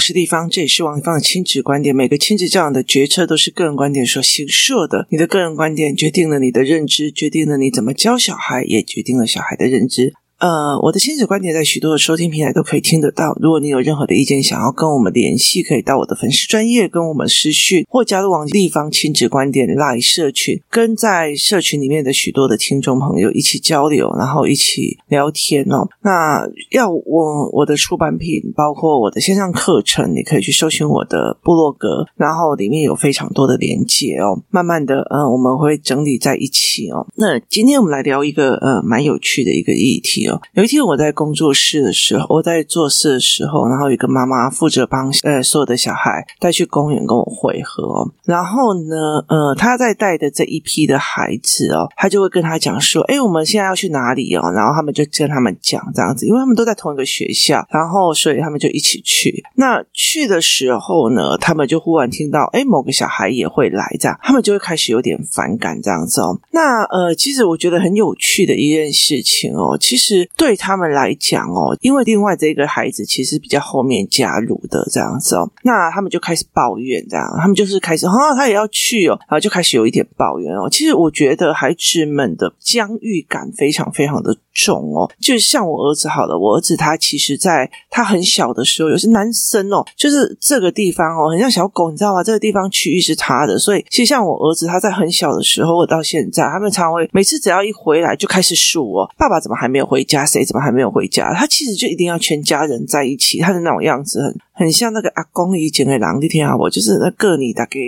是立方，这也是王芳的亲子观点。每个亲子教养的决策都是个人观点所形设的。你的个人观点决定了你的认知，决定了你怎么教小孩，也决定了小孩的认知。呃，我的亲子观点在许多的收听平台都可以听得到。如果你有任何的意见，想要跟我们联系，可以到我的粉丝专业跟我们私讯，或加入王立方亲子观点 Live 社群，跟在社群里面的许多的听众朋友一起交流，然后一起聊天哦。那要我我的出版品，包括我的线上课程，你可以去搜寻我的部落格，然后里面有非常多的连接哦。慢慢的，嗯、呃，我们会整理在一起哦。那今天我们来聊一个呃蛮有趣的一个议题。有一天我在工作室的时候，我在做事的时候，然后有一个妈妈负责帮呃所有的小孩带去公园跟我会合。然后呢，呃，他在带的这一批的孩子哦，他就会跟他讲说：“哎，我们现在要去哪里哦？”然后他们就跟他们讲这样子，因为他们都在同一个学校，然后所以他们就一起去。那去的时候呢，他们就忽然听到哎某个小孩也会来这样，他们就会开始有点反感这样子哦。那呃，其实我觉得很有趣的一件事情哦，其实。对他们来讲哦，因为另外这个孩子其实比较后面加入的这样子哦，那他们就开始抱怨这样，他们就是开始啊，他也要去哦，然后就开始有一点抱怨哦。其实我觉得孩子们的疆域感非常非常的重哦，就像我儿子好了，我儿子他其实在他很小的时候，有些男生哦，就是这个地方哦，很像小狗，你知道吗？这个地方区域是他的，所以其实像我儿子他在很小的时候，我到现在，他们常会每次只要一回来就开始数哦，爸爸怎么还没有回家？谁怎么还没有回家？他其实就一定要全家人在一起，他的那种样子很很像那个阿公以前的狼的天啊，我就是那个你大概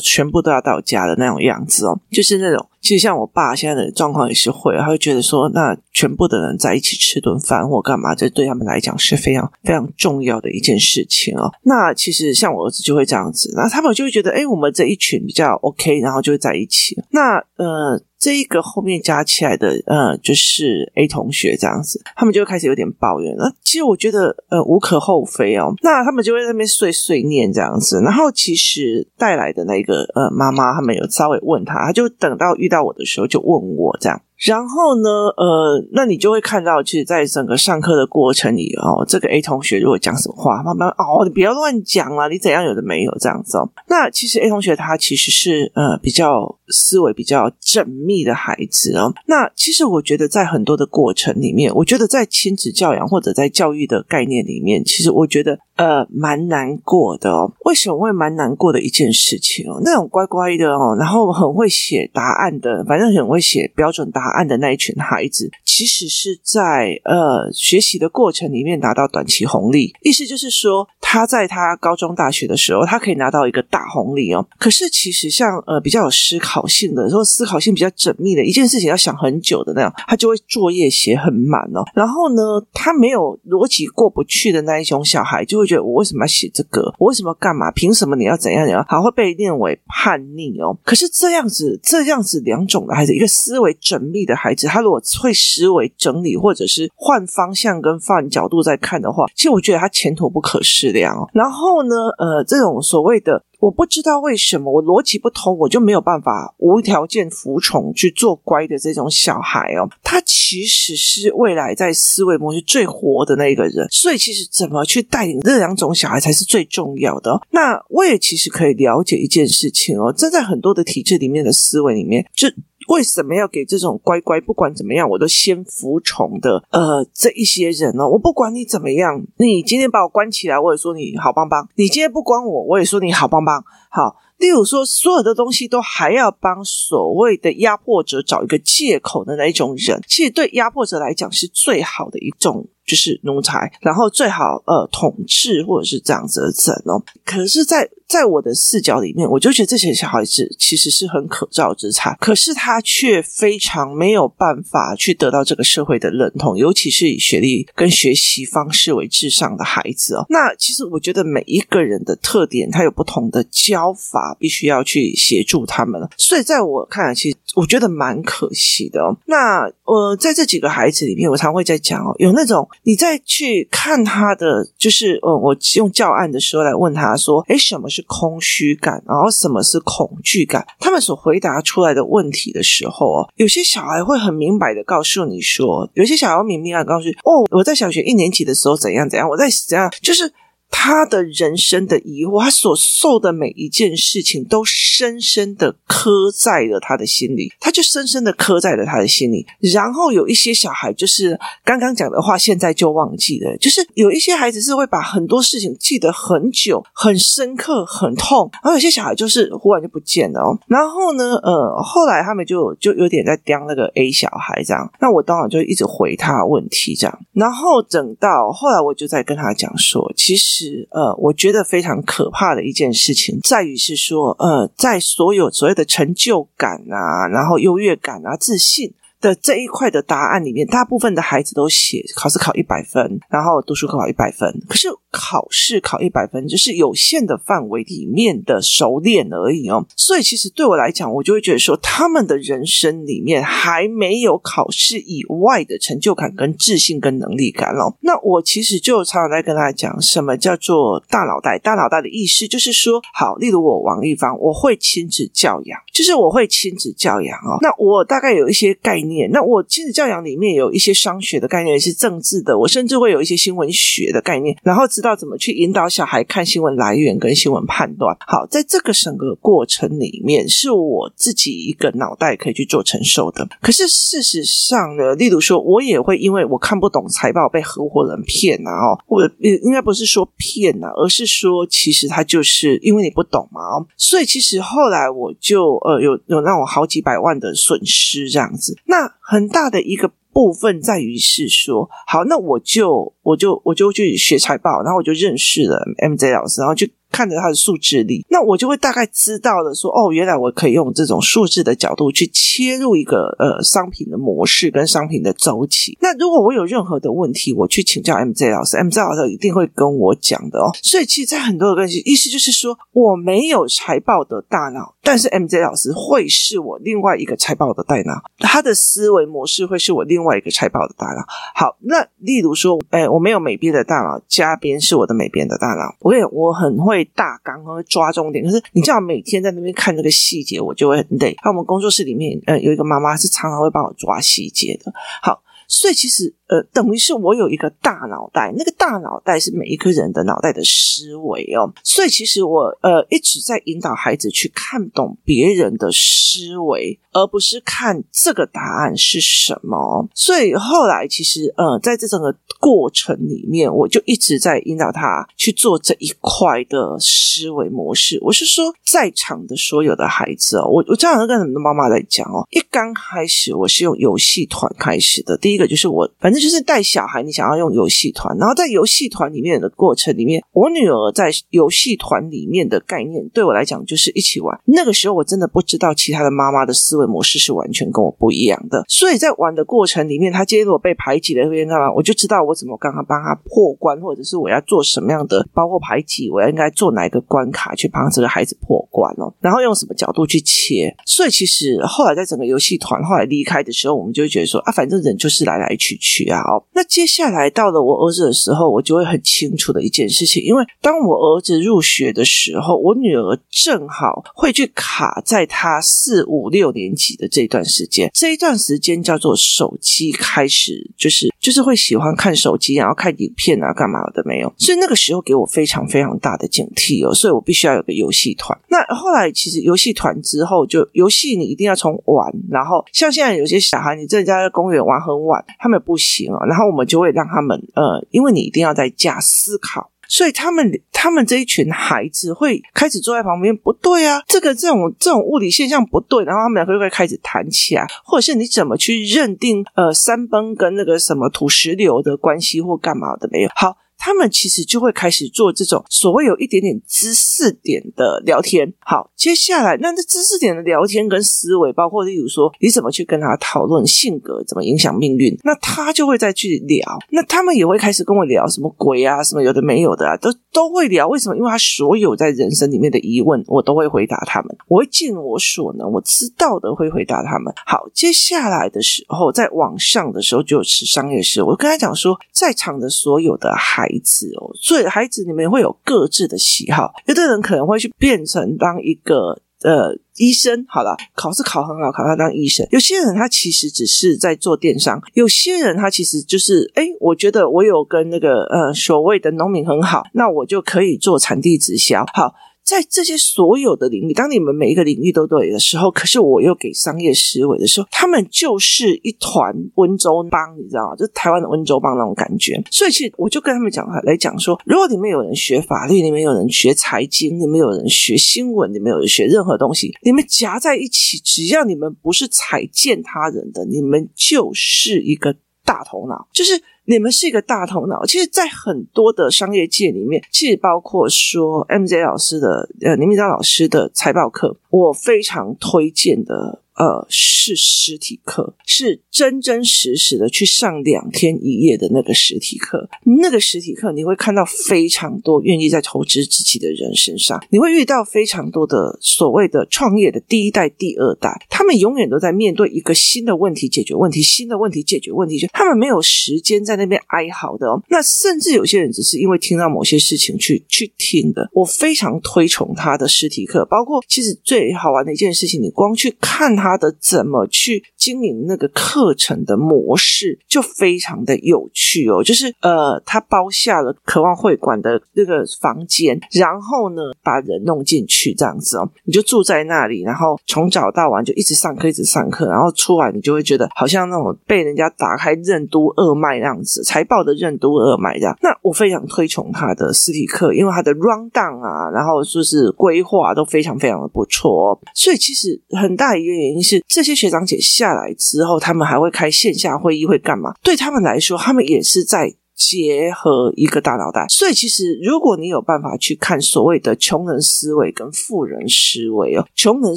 全部都要到家的那种样子哦，就是那种。其实像我爸现在的状况也是会，他会觉得说，那全部的人在一起吃顿饭或干嘛，这对他们来讲是非常非常重要的一件事情哦。那其实像我儿子就会这样子，那他们就会觉得，哎，我们这一群比较 OK，然后就会在一起。那呃。这一个后面加起来的，呃，就是 A 同学这样子，他们就开始有点抱怨。那其实我觉得，呃，无可厚非哦。那他们就会在那边碎碎念这样子。然后其实带来的那个呃妈妈，他们有稍微问他，他就等到遇到我的时候就问我这样。然后呢，呃，那你就会看到，其实，在整个上课的过程里哦，这个 A 同学如果讲什么话，慢慢哦，你不要乱讲啊，你怎样有的没有这样子哦。那其实 A 同学他其实是呃比较思维比较缜密的孩子哦。那其实我觉得在很多的过程里面，我觉得在亲子教养或者在教育的概念里面，其实我觉得。呃，蛮难过的哦。为什么会蛮难过的一件事情哦？那种乖乖的哦，然后很会写答案的，反正很会写标准答案的那一群孩子，其实是在呃学习的过程里面拿到短期红利。意思就是说，他在他高中、大学的时候，他可以拿到一个大红利哦。可是其实像呃比较有思考性的，说思考性比较缜密的一件事情，要想很久的那样，他就会作业写很满哦。然后呢，他没有逻辑过不去的那一种小孩，就会。觉得我为什么要写这个？我为什么要干嘛？凭什么你要怎样怎样？还会被认为叛逆哦。可是这样子，这样子两种的孩子，一个思维缜密的孩子，他如果会思维整理，或者是换方向跟换角度在看的话，其实我觉得他前途不可限量哦。然后呢，呃，这种所谓的。我不知道为什么我逻辑不通，我就没有办法无条件服从去做乖的这种小孩哦。他其实是未来在思维模式最活的那一个人，所以其实怎么去带领这两种小孩才是最重要的。那我也其实可以了解一件事情哦，站在很多的体制里面的思维里面，就。为什么要给这种乖乖，不管怎么样我都先服从的呃这一些人呢？我不管你怎么样，你今天把我关起来，我也说你好棒棒；你今天不关我，我也说你好棒棒。好，例如说，所有的东西都还要帮所谓的压迫者找一个借口的那一种人，其实对压迫者来讲是最好的一种。就是奴才，然后最好呃统治或者是这样子的人哦。可是在，在我的视角里面，我就觉得这些小孩子其实是很可造之材，可是他却非常没有办法去得到这个社会的认同，尤其是以学历跟学习方式为至上的孩子哦。那其实我觉得每一个人的特点，他有不同的教法，必须要去协助他们。所以在我看来，其实我觉得蛮可惜的哦。那呃，在这几个孩子里面，我常会在讲哦，有那种。你再去看他的，就是呃，我用教案的时候来问他说：“诶，什么是空虚感？然后什么是恐惧感？”他们所回答出来的问题的时候哦，有些小孩会很明白的告诉你说，有些小孩明明要告诉你：“哦，我在小学一年级的时候怎样怎样，我在怎样。”就是他的人生的疑惑，他所受的每一件事情，都深深的刻在了他的心里，他就深深的刻在了他的心里。然后有一些小孩，就是刚刚讲的话，现在就忘记了，就是有一些孩子是会把很多事情记得很久、很深刻、很痛，然后有些小孩就是忽然就不见了哦。然后呢，呃，后来他们就就有点在刁那个 A 小孩这样，那我当然就一直回他问题这样，然后等到后来我就在跟他讲说，其实是呃，我觉得非常可怕的一件事情在于是说，呃，在所有所谓的成就感啊，然后优越感啊，自信。的这一块的答案里面，大部分的孩子都写考试考一百分，然后读书考一百分。可是考试考一百分，就是有限的范围里面的熟练而已哦。所以其实对我来讲，我就会觉得说，他们的人生里面还没有考试以外的成就感、跟自信、跟能力感哦。那我其实就常常在跟大家讲，什么叫做大脑袋？大脑袋的意思就是说，好，例如我王丽芳，我会亲子教养，就是我会亲子教养哦。那我大概有一些概念。那我亲子教养里面有一些商学的概念，也是政治的，我甚至会有一些新闻学的概念，然后知道怎么去引导小孩看新闻来源跟新闻判断。好，在这个整个过程里面，是我自己一个脑袋可以去做承受的。可是事实上呢，例如说，我也会因为我看不懂财报被合伙人骗啊，哦，或者应该不是说骗啊，而是说其实他就是因为你不懂嘛，哦，所以其实后来我就呃有有那种好几百万的损失这样子。那很大的一个部分在于是说，好，那我就我就我就去学财报，然后我就认识了 MJ 老师，然后就。看着他的数字力，那我就会大概知道了说，哦，原来我可以用这种数字的角度去切入一个呃商品的模式跟商品的周期。那如果我有任何的问题，我去请教 MJ 老师，MJ 老师一定会跟我讲的哦。所以其实，在很多的关系，意思就是说，我没有财报的大脑，但是 MJ 老师会是我另外一个财报的大脑，他的思维模式会是我另外一个财报的大脑。好，那例如说，哎，我没有美编的大脑，嘉宾是我的美编的大脑，我也我很会。大纲和抓重点，可是你知道每天在那边看这个细节，我就会很累。那我们工作室里面，呃，有一个妈妈是常常会帮我抓细节的。好。所以其实，呃，等于是我有一个大脑袋，那个大脑袋是每一个人的脑袋的思维哦。所以其实我，呃，一直在引导孩子去看懂别人的思维，而不是看这个答案是什么。所以后来，其实，呃，在这整个过程里面，我就一直在引导他去做这一块的思维模式。我是说，在场的所有的孩子哦，我我经常跟很多妈妈在讲哦，一刚开始我是用游戏团开始的，第一。个就是我，反正就是带小孩，你想要用游戏团，然后在游戏团里面的过程里面，我女儿在游戏团里面的概念对我来讲就是一起玩。那个时候我真的不知道其他的妈妈的思维模式是完全跟我不一样的，所以在玩的过程里面，她今天如果被排挤了，会干嘛？我就知道我怎么刚刚帮她破关，或者是我要做什么样的，包括排挤，我要应该做哪一个关卡去帮这个孩子破关哦，然后用什么角度去切。所以其实后来在整个游戏团后来离开的时候，我们就会觉得说啊，反正人就是。来来去去啊！哦，那接下来到了我儿子的时候，我就会很清楚的一件事情，因为当我儿子入学的时候，我女儿正好会去卡在他四五六年级的这段时间，这一段时间叫做手机开始，就是就是会喜欢看手机，然后看影片啊，干嘛的没有？所以那个时候给我非常非常大的警惕哦，所以我必须要有个游戏团。那后来其实游戏团之后，就游戏你一定要从玩，然后像现在有些小孩，你在家在公园玩很晚。他们不行啊，然后我们就会让他们呃，因为你一定要在家思考，所以他们他们这一群孩子会开始坐在旁边，不对啊，这个这种这种物理现象不对，然后他们会会开始谈起来，或者是你怎么去认定呃山崩跟那个什么土石流的关系或干嘛的没有？好。他们其实就会开始做这种所谓有一点点知识点的聊天。好，接下来那这知识点的聊天跟思维，包括例如说你怎么去跟他讨论性格怎么影响命运，那他就会再去聊。那他们也会开始跟我聊什么鬼啊，什么有的没有的啊，都都会聊。为什么？因为他所有在人生里面的疑问，我都会回答他们。我会尽我所能，我知道的会回答他们。好，接下来的时候，在网上的时候就是商业时。我跟他讲说，在场的所有的孩子哦，所以孩子你们会有各自的喜好，有的人可能会去变成当一个呃医生，好了，考试考很好，考他当医生。有些人他其实只是在做电商，有些人他其实就是，哎，我觉得我有跟那个呃所谓的农民很好，那我就可以做产地直销，好。在这些所有的领域，当你们每一个领域都对的时候，可是我又给商业思维的时候，他们就是一团温州帮，你知道吗？就台湾的温州帮那种感觉。所以，其实我就跟他们讲来讲说，如果你们有人学法律，你们有人学财经，你们有人学新闻，你们有人学任何东西，你们夹在一起，只要你们不是踩践他人的，你们就是一个大头脑，就是。你们是一个大头脑，其实，在很多的商业界里面，其实包括说 MJ 老师的呃，林明章老师的财报课，我非常推荐的。呃，是实体课，是真真实实的去上两天一夜的那个实体课。那个实体课，你会看到非常多愿意在投资自己的人身上，你会遇到非常多的所谓的创业的第一代、第二代，他们永远都在面对一个新的问题，解决问题，新的问题，解决问题，就他们没有时间在那边哀嚎的哦。那甚至有些人只是因为听到某些事情去去听的。我非常推崇他的实体课，包括其实最好玩的一件事情，你光去看他。他的怎么去经营那个课程的模式就非常的有趣哦，就是呃，他包下了渴望会馆的那个房间，然后呢，把人弄进去这样子哦，你就住在那里，然后从早到晚就一直上课，一直上课，然后出来你就会觉得好像那种被人家打开任督二脉那样子，财报的任督二脉这样。那我非常推崇他的实体课，因为他的 run down 啊，然后就是规划都非常非常的不错哦，所以其实很大一个原因原因。是这些学长姐下来之后，他们还会开线下会议，会干嘛？对他们来说，他们也是在。结合一个大脑袋，所以其实如果你有办法去看所谓的穷人思维跟富人思维哦，穷人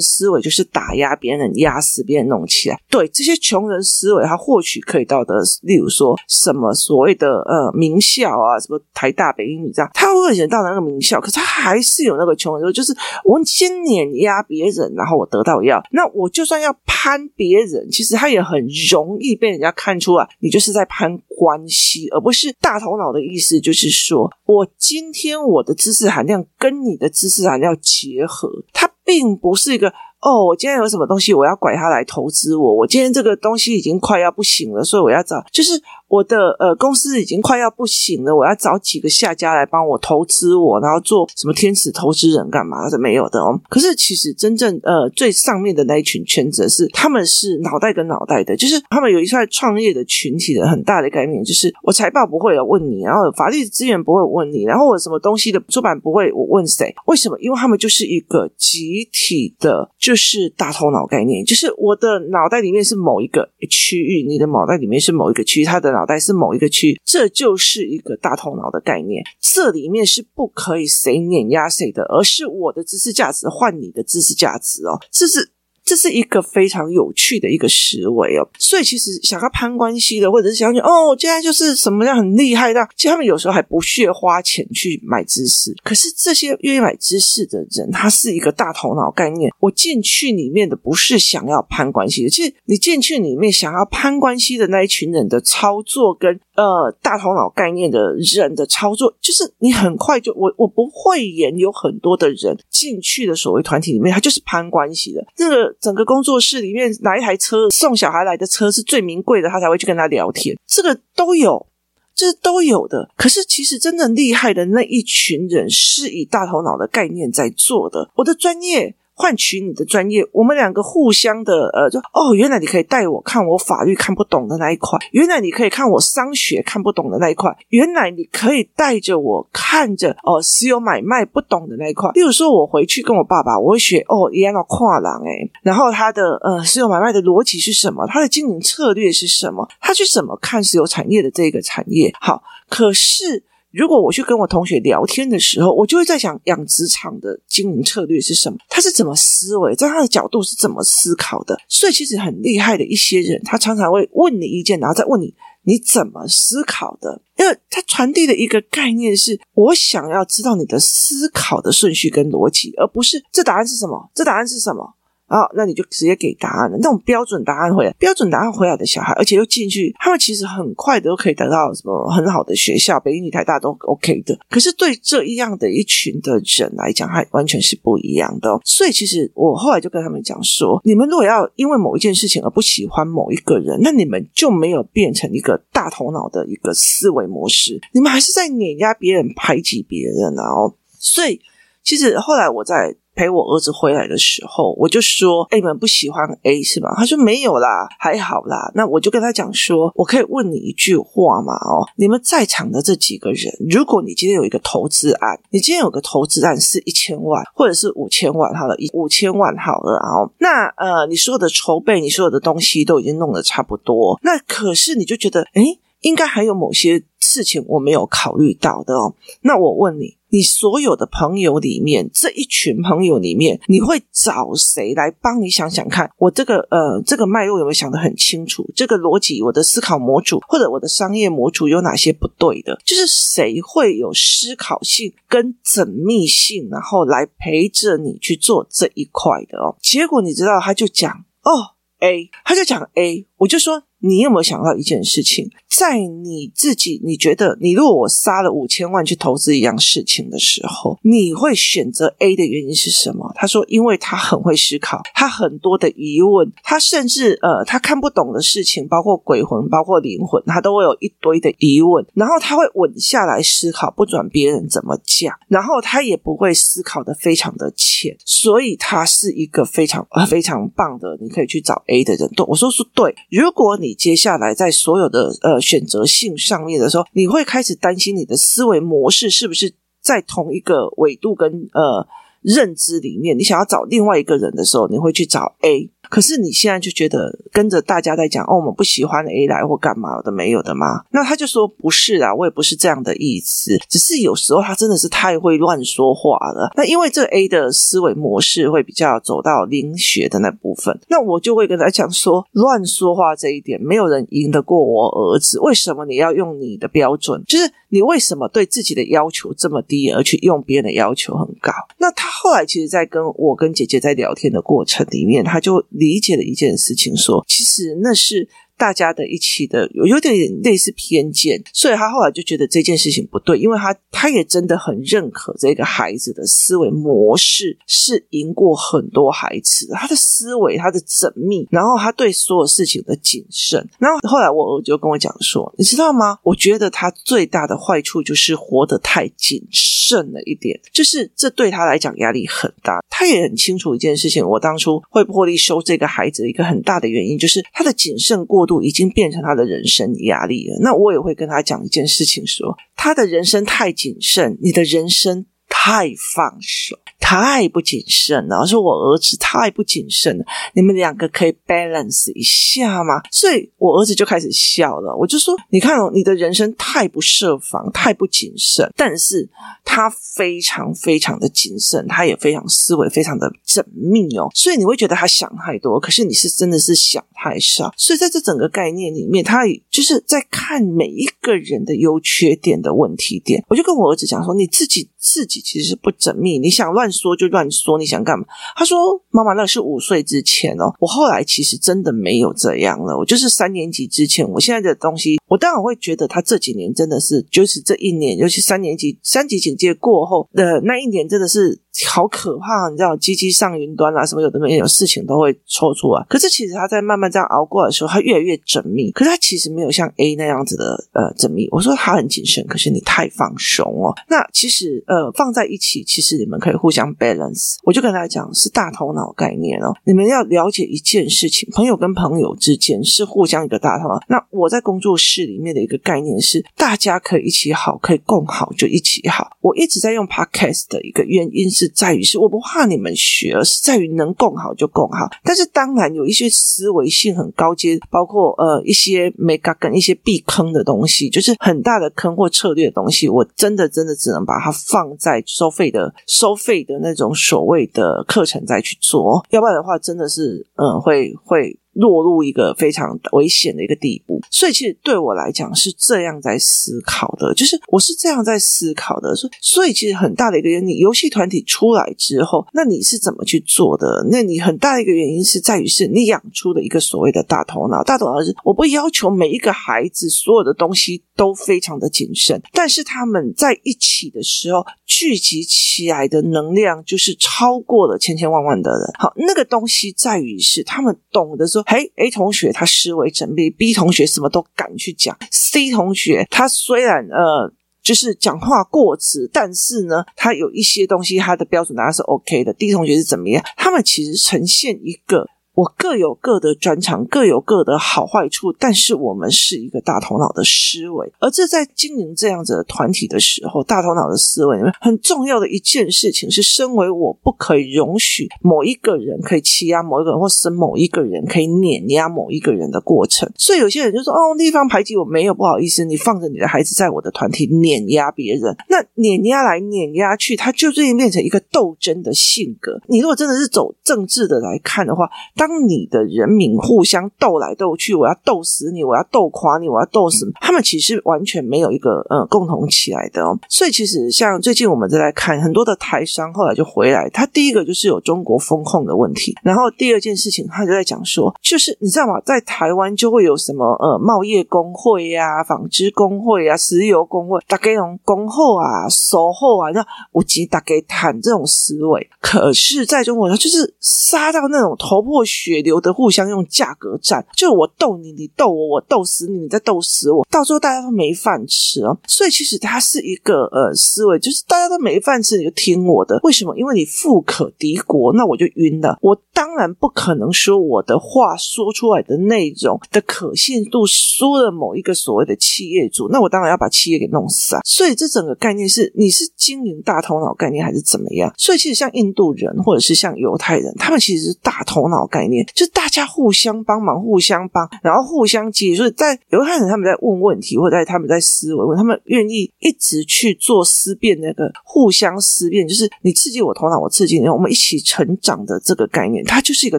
思维就是打压别人、压死别人、弄起来。对这些穷人思维，他或许可以到的，例如说什么所谓的呃名校啊，什么台大、北英女这样，他会想到那个名校，可是他还是有那个穷人，就是我先碾压别人，然后我得到要，那我就算要攀别人，其实他也很容易被人家看出来，你就是在攀关系，而不是。大头脑的意思就是说，我今天我的知识含量跟你的知识含量结合，它并不是一个。哦，我今天有什么东西，我要拐他来投资我。我今天这个东西已经快要不行了，所以我要找，就是我的呃公司已经快要不行了，我要找几个下家来帮我投资我，然后做什么天使投资人干嘛？是没有的哦。可是其实真正呃最上面的那一群圈子是，他们是脑袋跟脑袋的，就是他们有一块创业的群体的很大的概念，就是我财报不会有问你，然后法律资源不会问你，然后我什么东西的出版不会我问谁？为什么？因为他们就是一个集体的，就。就是大头脑概念，就是我的脑袋里面是某一个区域，你的脑袋里面是某一个区域，他的脑袋是某一个区，这就是一个大头脑的概念。这里面是不可以谁碾压谁的，而是我的知识价值换你的知识价值哦，这是。这是一个非常有趣的一个思维哦，所以其实想要攀关系的，或者是想要哦，我现在就是什么样很厉害的，其实他们有时候还不屑花钱去买知识。可是这些愿意买知识的人，他是一个大头脑概念。我进去里面的不是想要攀关系的，其实你进去里面想要攀关系的那一群人的操作跟。呃，大头脑概念的人的操作，就是你很快就我我不会演，有很多的人进去的所谓团体里面，他就是攀关系的。这个整个工作室里面，哪一台车送小孩来的车是最名贵的，他才会去跟他聊天。这个都有，这是都有的。可是其实真正厉害的那一群人，是以大头脑的概念在做的。我的专业。换取你的专业，我们两个互相的呃，就哦，原来你可以带我看我法律看不懂的那一块，原来你可以看我商学看不懂的那一块，原来你可以带着我看着哦，私有买卖不懂的那一块。例如说，我回去跟我爸爸，我会学哦，原来跨栏诶，然后他的呃，私有买卖的逻辑是什么？他的经营策略是什么？他去怎么看私有产业的这个产业？好，可是。如果我去跟我同学聊天的时候，我就会在想养殖场的经营策略是什么？他是怎么思维，在他的角度是怎么思考的？所以其实很厉害的一些人，他常常会问你意见，然后再问你你怎么思考的？因为他传递的一个概念是我想要知道你的思考的顺序跟逻辑，而不是这答案是什么？这答案是什么？啊，那你就直接给答案了。那种标准答案回来，标准答案回来的小孩，而且又进去，他们其实很快的都可以得到什么很好的学校，北京女、台大都 OK 的。可是对这一样的一群的人来讲，还完全是不一样的。所以其实我后来就跟他们讲说，你们如果要因为某一件事情而不喜欢某一个人，那你们就没有变成一个大头脑的一个思维模式，你们还是在碾压别人、排挤别人啊哦。所以其实后来我在。陪我儿子回来的时候，我就说：“哎，你们不喜欢 A 是吧？”他说：“没有啦，还好啦。”那我就跟他讲说：“我可以问你一句话吗？哦，你们在场的这几个人，如果你今天有一个投资案，你今天有个投资案是一千万或者是五千万，好了，一五千万好了，哦，那呃，你所有的筹备，你所有的东西都已经弄得差不多，那可是你就觉得，哎，应该还有某些事情我没有考虑到的哦。那我问你。”你所有的朋友里面，这一群朋友里面，你会找谁来帮你想想看？我这个呃，这个脉络有没有想得很清楚？这个逻辑，我的思考模组或者我的商业模组有哪些不对的？就是谁会有思考性跟缜密性，然后来陪着你去做这一块的哦。结果你知道，他就讲哦，A，他就讲 A，我就说。你有没有想到一件事情？在你自己，你觉得你如果我杀了五千万去投资一样事情的时候，你会选择 A 的原因是什么？他说，因为他很会思考，他很多的疑问，他甚至呃，他看不懂的事情，包括鬼魂，包括灵魂，他都会有一堆的疑问，然后他会稳下来思考，不准别人怎么讲，然后他也不会思考得非常的浅，所以他是一个非常呃非常棒的，你可以去找 A 的人。对，我说是对，如果你。接下来，在所有的呃选择性上面的时候，你会开始担心你的思维模式是不是在同一个维度跟呃认知里面。你想要找另外一个人的时候，你会去找 A。可是你现在就觉得跟着大家在讲哦，我们不喜欢 A 来或干嘛的没有的吗？那他就说不是啊，我也不是这样的意思，只是有时候他真的是太会乱说话了。那因为这 A 的思维模式会比较走到灵学的那部分，那我就会跟他讲说，乱说话这一点没有人赢得过我儿子。为什么你要用你的标准？就是你为什么对自己的要求这么低，而去用别人的要求很高？那他后来其实，在跟我跟姐姐在聊天的过程里面，他就。理解了一件事情，说其实那是。大家的一起的有有点类似偏见，所以他后来就觉得这件事情不对，因为他他也真的很认可这个孩子的思维模式是赢过很多孩子，他的思维他的缜密，然后他对所有事情的谨慎。然后后来我就跟我讲说，你知道吗？我觉得他最大的坏处就是活得太谨慎了一点，就是这对他来讲压力很大。他也很清楚一件事情，我当初会破例收这个孩子的一个很大的原因，就是他的谨慎过度已经变成他的人生压力了。那我也会跟他讲一件事情说，他的人生太谨慎，你的人生太放手。太不谨慎了，说我儿子太不谨慎了，你们两个可以 balance 一下吗？所以我儿子就开始笑了。我就说，你看哦，你的人生太不设防，太不谨慎，但是他非常非常的谨慎，他也非常思维非常的缜密哦。所以你会觉得他想太多，可是你是真的是想太少。所以在这整个概念里面，他就是在看每一个人的优缺点的问题点。我就跟我儿子讲说，你自己自己其实是不缜密，你想乱。说就乱说，你想干嘛？他说：“妈妈，那是五岁之前哦。我后来其实真的没有这样了。我就是三年级之前，我现在的东西，我当然会觉得他这几年真的是，就是这一年，尤其三年级三级警戒过后的那一年，真的是。”好可怕！你知道，鸡鸡上云端啊，什么有的没有事情都会抽出来。可是其实他在慢慢这样熬过的时候，他越来越缜密。可是他其实没有像 A 那样子的呃缜密。我说他很谨慎，可是你太放松哦。那其实呃放在一起，其实你们可以互相 balance。我就跟他讲是大头脑概念哦。你们要了解一件事情，朋友跟朋友之间是互相一个大头脑。那我在工作室里面的一个概念是，大家可以一起好，可以共好就一起好。我一直在用 podcast 的一个原因是。在于是我不怕你们学，而是在于能共好就共好。但是当然有一些思维性很高阶，包括呃一些 mega 跟一些避坑的东西，就是很大的坑或策略的东西，我真的真的只能把它放在收费的收费的那种所谓的课程再去做，要不然的话真的是嗯会会。落入一个非常危险的一个地步。所以其实对我来讲是这样在思考的，就是我是这样在思考的。所所以其实很大的一个原因，你游戏团体出来之后，那你是怎么去做的？那你很大的一个原因是在于是你养出了一个所谓的大头脑。大头脑是我不要求每一个孩子所有的东西都非常的谨慎，但是他们在一起的时候聚集起来的能量就是超过了千千万万的人。好，那个东西在于是他们懂得说，嘿，A 同学他思维缜密，B 同学什么都敢去讲，C 同学他虽然呃就是讲话过直，但是呢，他有一些东西他的标准答案是 OK 的。D 同学是怎么样？他们其实呈现一个。我各有各的专长，各有各的好坏处，但是我们是一个大头脑的思维，而这在经营这样子的团体的时候，大头脑的思维里面很重要的一件事情是，身为我不可以容许某一个人可以欺压某一个人，或是某一个人可以碾压某一个人的过程。所以有些人就说：“哦，地方排挤我没有，不好意思，你放着你的孩子在我的团体碾压别人，那碾压来碾压去，他就最近变成一个斗争的性格。你如果真的是走政治的来看的话，当当你的人民互相斗来斗去，我要斗死你，我要斗垮你，我要斗死，他们其实完全没有一个呃共同起来的哦。所以其实像最近我们在看很多的台商后来就回来，他第一个就是有中国风控的问题，然后第二件事情他就在讲说，就是你知道吗？在台湾就会有什么呃贸易工会呀、纺织工会啊、石油工会，大概那种工后啊、售后啊，那我及大概谈这种思维，可是在中国他就是杀到那种头破血血流。的互相用价格战，就我斗你，你斗我，我斗死你，你再斗死我，到最后大家都没饭吃哦。所以其实它是一个呃思维，就是大家都没饭吃，你就听我的。为什么？因为你富可敌国，那我就晕了。我当然不可能说我的话说出来的内容的可信度输了某一个所谓的企业主，那我当然要把企业给弄死啊。所以这整个概念是，你是经营大头脑概念还是怎么样？所以其实像印度人或者是像犹太人，他们其实是大头脑概，概念就。大家互相帮忙，互相帮，然后互相接。所以在犹太人他们在问问题，或者在他们在思维，他们愿意一直去做思辨，那个互相思辨，就是你刺激我头脑，我刺激你，我们一起成长的这个概念，它就是一个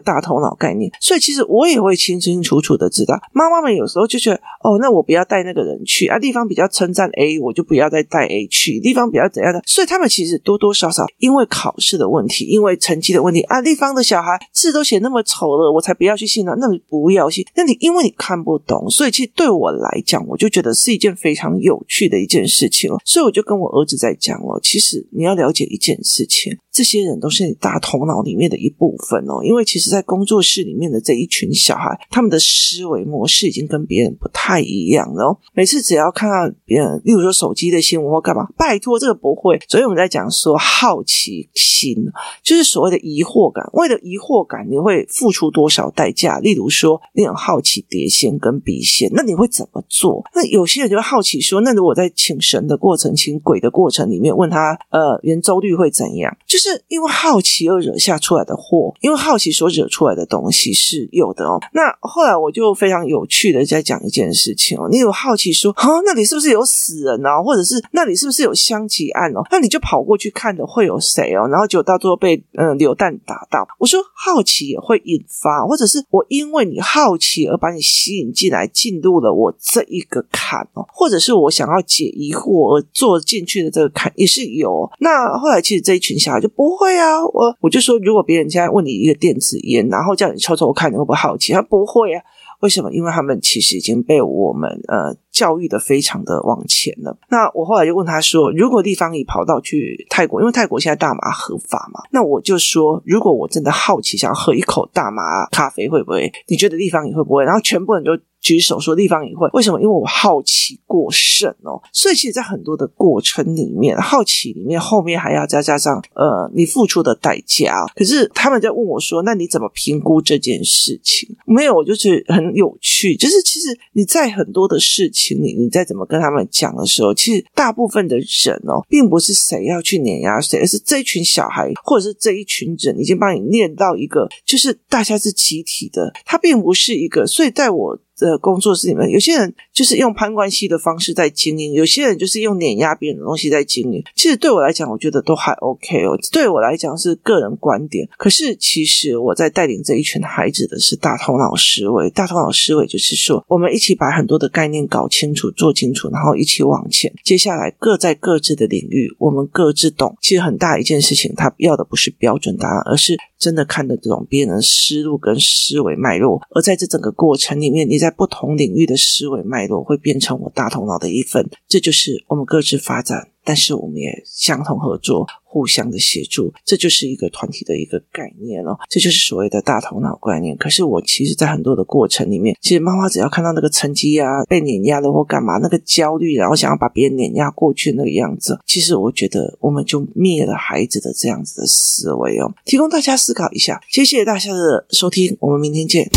大头脑概念。所以其实我也会清清楚楚的知道，妈妈们有时候就觉得，哦，那我不要带那个人去啊，地方比较称赞 A，我就不要再带 A 去，地方比较怎样的。所以他们其实多多少少因为考试的问题，因为成绩的问题啊，地方的小孩字都写那么丑好了，我才不要去信呢。那你不要信，那你因为你看不懂，所以其实对我来讲，我就觉得是一件非常有趣的一件事情了。所以我就跟我儿子在讲哦，其实你要了解一件事情，这些人都是你大头脑里面的一部分哦。因为其实，在工作室里面的这一群小孩，他们的思维模式已经跟别人不太一样了哦。每次只要看到别人，例如说手机的新闻或干嘛，拜托这个不会。所以我们在讲说好奇心，就是所谓的疑惑感。为了疑惑感，你会付出多少代价？例如说，你很好奇碟仙跟笔仙，那你会怎么做？那有些人就会好奇说，那如果在请神的过程、请鬼的过程里面，问他，呃，圆周率会怎样？就是是因为好奇而惹下出来的祸，因为好奇所惹出来的东西是有的哦。那后来我就非常有趣的在讲一件事情哦，你有好奇说，哈，那里是不是有死人哦？或者是那里是不是有枪击案哦？那你就跑过去看的会有谁哦？然后就到最后被嗯、呃、流弹打到。我说好奇也会引发，或者是我。因为你好奇而把你吸引进来，进入了我这一个坎哦，或者是我想要解疑惑而坐进去的这个坎也是有。那后来其实这一群小孩就不会啊，我我就说，如果别人现在问你一个电子烟，然后叫你抽抽看，你会不会好奇？他不会啊。为什么？因为他们其实已经被我们呃教育的非常的往前了。那我后来就问他说：“如果立方体跑到去泰国，因为泰国现在大麻合法嘛，那我就说，如果我真的好奇想喝一口大麻咖啡，会不会？你觉得立方你会不会？”然后全部人就。举手说地方也会，为什么？因为我好奇过剩哦，所以其实，在很多的过程里面，好奇里面后面还要再加上呃，你付出的代价。可是他们在问我说：“那你怎么评估这件事情？”没有，我就是很有趣，就是其实你在很多的事情里，你再怎么跟他们讲的时候，其实大部分的人哦，并不是谁要去碾压谁，而是这一群小孩或者是这一群人已经帮你练到一个，就是大家是集体的，它并不是一个。所以在我。的工作室里面，有些人就是用攀关系的方式在经营，有些人就是用碾压别人的东西在经营。其实对我来讲，我觉得都还 OK 哦。对我来讲是个人观点，可是其实我在带领这一群孩子的是大头脑思维。大头脑思维就是说，我们一起把很多的概念搞清楚、做清楚，然后一起往前。接下来各在各自的领域，我们各自懂。其实很大一件事情，他要的不是标准答案，而是真的看得懂别人的思路跟思维脉络。而在这整个过程里面，你在不同领域的思维脉络会变成我大头脑的一份。这就是我们各自发展。但是我们也相同合作，互相的协助，这就是一个团体的一个概念哦。这就是所谓的大头脑概念。可是我其实，在很多的过程里面，其实妈妈只要看到那个成绩啊被碾压了或干嘛，那个焦虑，然后想要把别人碾压过去那个样子，其实我觉得我们就灭了孩子的这样子的思维哦。提供大家思考一下，谢谢大家的收听，我们明天见。